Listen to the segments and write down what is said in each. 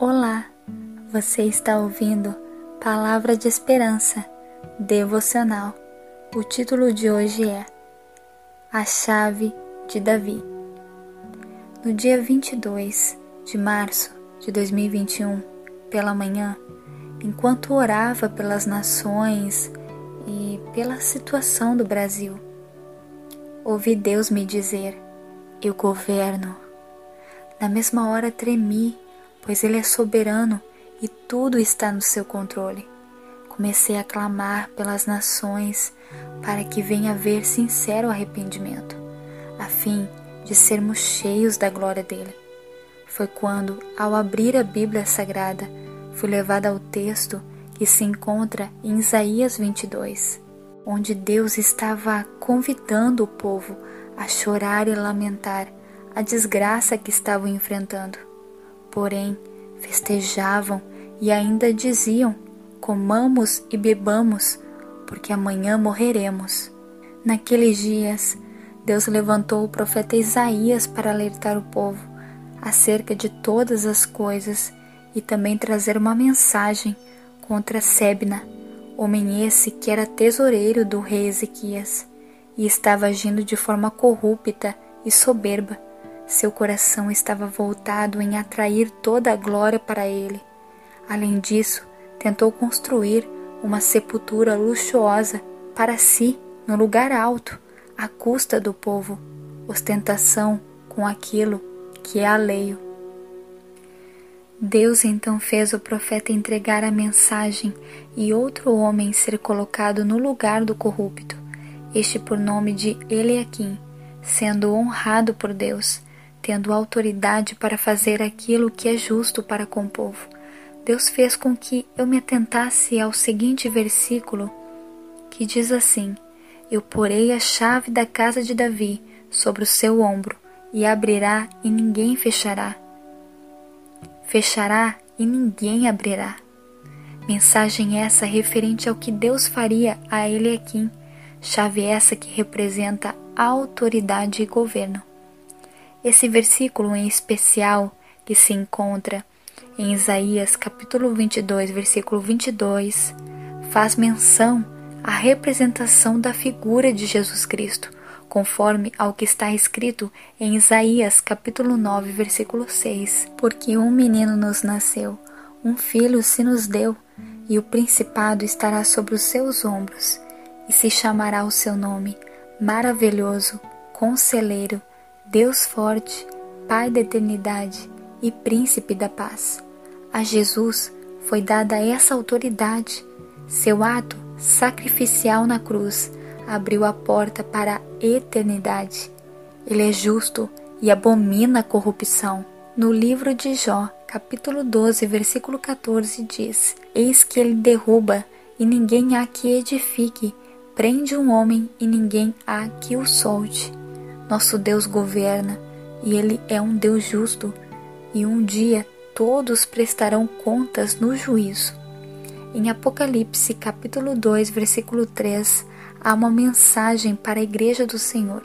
Olá, você está ouvindo Palavra de Esperança Devocional. O título de hoje é A Chave de Davi. No dia 22 de março de 2021, pela manhã, enquanto orava pelas nações e pela situação do Brasil, ouvi Deus me dizer: Eu governo. Na mesma hora tremi pois Ele é soberano e tudo está no seu controle. Comecei a clamar pelas nações para que venha haver sincero arrependimento, a fim de sermos cheios da glória dele. Foi quando, ao abrir a Bíblia Sagrada, fui levada ao texto que se encontra em Isaías 22, onde Deus estava convidando o povo a chorar e lamentar a desgraça que estavam enfrentando. Porém, festejavam e ainda diziam: Comamos e bebamos, porque amanhã morreremos. Naqueles dias, Deus levantou o profeta Isaías para alertar o povo acerca de todas as coisas e também trazer uma mensagem contra Sebna, homem esse que era tesoureiro do rei Ezequias e estava agindo de forma corrupta e soberba seu coração estava voltado em atrair toda a glória para ele. Além disso, tentou construir uma sepultura luxuosa para si no lugar alto, à custa do povo, ostentação com aquilo que é alheio. Deus então fez o profeta entregar a mensagem e outro homem ser colocado no lugar do corrupto, este por nome de Eliaquim, sendo honrado por Deus tendo autoridade para fazer aquilo que é justo para com o povo. Deus fez com que eu me atentasse ao seguinte versículo, que diz assim: Eu porei a chave da casa de Davi sobre o seu ombro, e abrirá e ninguém fechará. Fechará e ninguém abrirá. Mensagem essa referente ao que Deus faria a Eliakim, chave essa que representa autoridade e governo. Esse versículo em especial que se encontra em Isaías capítulo 22, versículo 22, faz menção à representação da figura de Jesus Cristo, conforme ao que está escrito em Isaías capítulo 9, versículo 6. Porque um menino nos nasceu, um filho se nos deu, e o principado estará sobre os seus ombros, e se chamará o seu nome, maravilhoso, conselheiro, Deus forte, Pai da eternidade e Príncipe da paz. A Jesus foi dada essa autoridade. Seu ato sacrificial na cruz abriu a porta para a eternidade. Ele é justo e abomina a corrupção. No livro de Jó, capítulo 12, versículo 14, diz: Eis que ele derruba e ninguém há que edifique, prende um homem e ninguém há que o solte. Nosso Deus governa e Ele é um Deus justo, e um dia todos prestarão contas no juízo. Em Apocalipse, capítulo 2, versículo 3, há uma mensagem para a igreja do Senhor,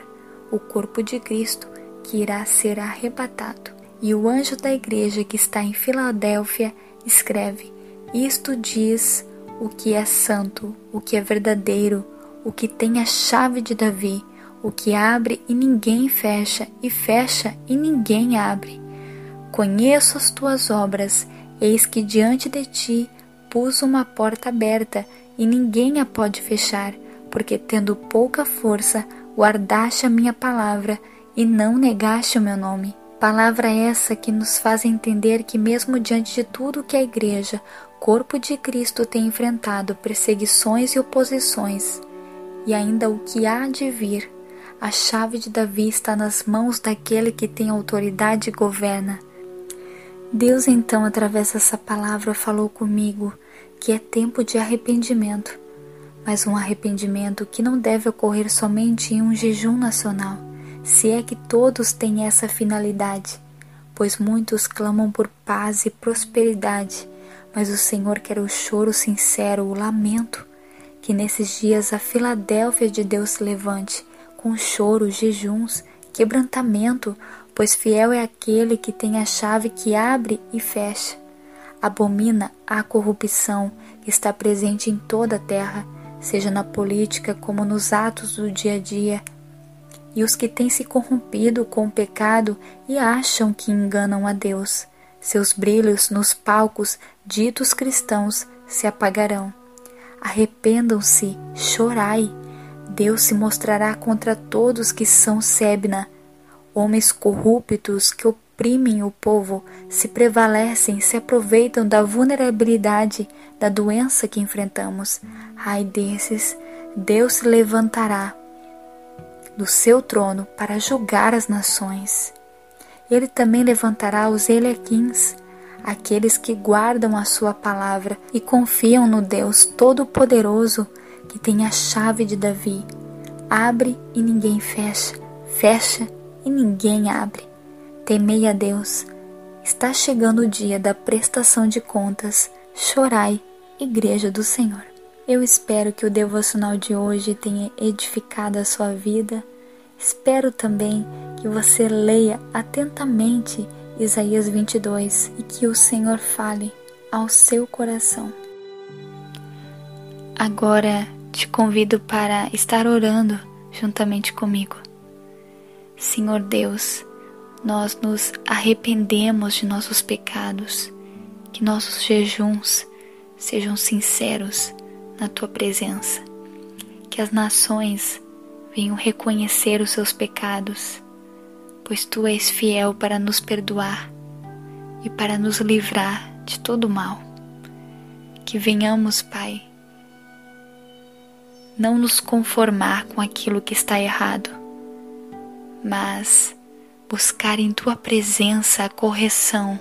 o corpo de Cristo, que irá ser arrebatado. E o anjo da igreja que está em Filadélfia escreve: Isto diz o que é santo, o que é verdadeiro, o que tem a chave de Davi o que abre e ninguém fecha, e fecha e ninguém abre. Conheço as tuas obras, eis que diante de ti pus uma porta aberta, e ninguém a pode fechar, porque tendo pouca força, guardaste a minha palavra e não negaste o meu nome. Palavra essa que nos faz entender que, mesmo diante de tudo que a Igreja, corpo de Cristo, tem enfrentado, perseguições e oposições, e ainda o que há de vir, a chave de Davi está nas mãos daquele que tem autoridade e governa. Deus então, através dessa palavra, falou comigo que é tempo de arrependimento, mas um arrependimento que não deve ocorrer somente em um jejum nacional, se é que todos têm essa finalidade, pois muitos clamam por paz e prosperidade, mas o Senhor quer o choro sincero, o lamento, que nesses dias a Filadélfia de Deus se levante com choro, jejuns, quebrantamento, pois fiel é aquele que tem a chave que abre e fecha. abomina a corrupção que está presente em toda a terra, seja na política como nos atos do dia a dia. E os que têm se corrompido com o pecado e acham que enganam a Deus, seus brilhos nos palcos ditos cristãos se apagarão. Arrependam-se, chorai. Deus se mostrará contra todos que são Sebna, homens corruptos que oprimem o povo, se prevalecem, se aproveitam da vulnerabilidade da doença que enfrentamos. Ai desses, Deus se levantará do seu trono para julgar as nações. Ele também levantará os Elequins, aqueles que guardam a sua palavra e confiam no Deus Todo-Poderoso que tem a chave de Davi. Abre e ninguém fecha, fecha e ninguém abre. Temei a Deus. Está chegando o dia da prestação de contas. Chorai, Igreja do Senhor. Eu espero que o devocional de hoje tenha edificado a sua vida. Espero também que você leia atentamente Isaías 22 e que o Senhor fale ao seu coração. Agora te convido para estar orando juntamente comigo. Senhor Deus, nós nos arrependemos de nossos pecados, que nossos jejuns sejam sinceros na tua presença, que as nações venham reconhecer os seus pecados, pois tu és fiel para nos perdoar e para nos livrar de todo mal. Que venhamos, Pai, não nos conformar com aquilo que está errado, mas buscar em tua presença a correção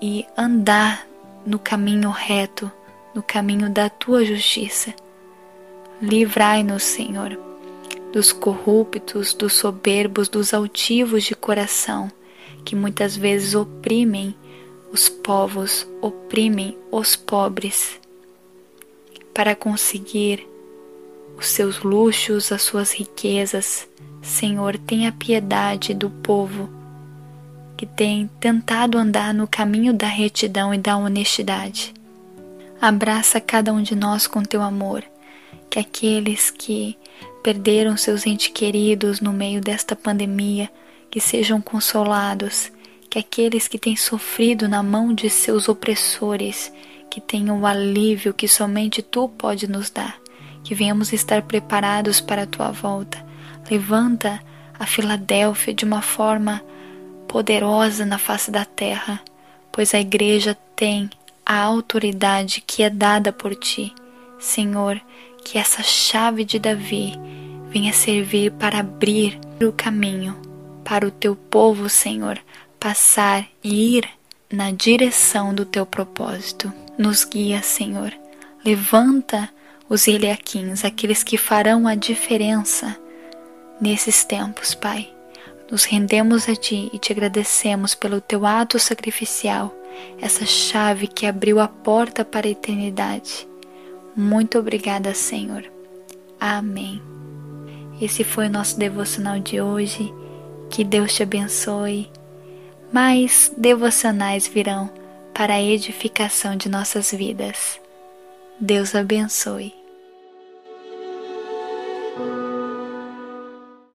e andar no caminho reto, no caminho da tua justiça. Livrai-nos, Senhor, dos corruptos, dos soberbos, dos altivos de coração, que muitas vezes oprimem os povos, oprimem os pobres, para conseguir os seus luxos, as suas riquezas, Senhor, tenha piedade do povo que tem tentado andar no caminho da retidão e da honestidade. Abraça cada um de nós com teu amor, que aqueles que perderam seus entes queridos no meio desta pandemia, que sejam consolados, que aqueles que têm sofrido na mão de seus opressores, que tenham o alívio que somente tu pode nos dar, que venhamos estar preparados para a tua volta Levanta a Filadélfia de uma forma poderosa na face da terra, pois a igreja tem a autoridade que é dada por ti. Senhor, que essa chave de Davi venha servir para abrir o caminho para o teu povo, Senhor, passar e ir na direção do teu propósito. Nos guia, Senhor. Levanta os Eliaquins, aqueles que farão a diferença nesses tempos, Pai. Nos rendemos a Ti e te agradecemos pelo Teu ato sacrificial, essa chave que abriu a porta para a eternidade. Muito obrigada, Senhor. Amém. Esse foi o nosso devocional de hoje. Que Deus te abençoe. Mais devocionais virão para a edificação de nossas vidas. Deus abençoe.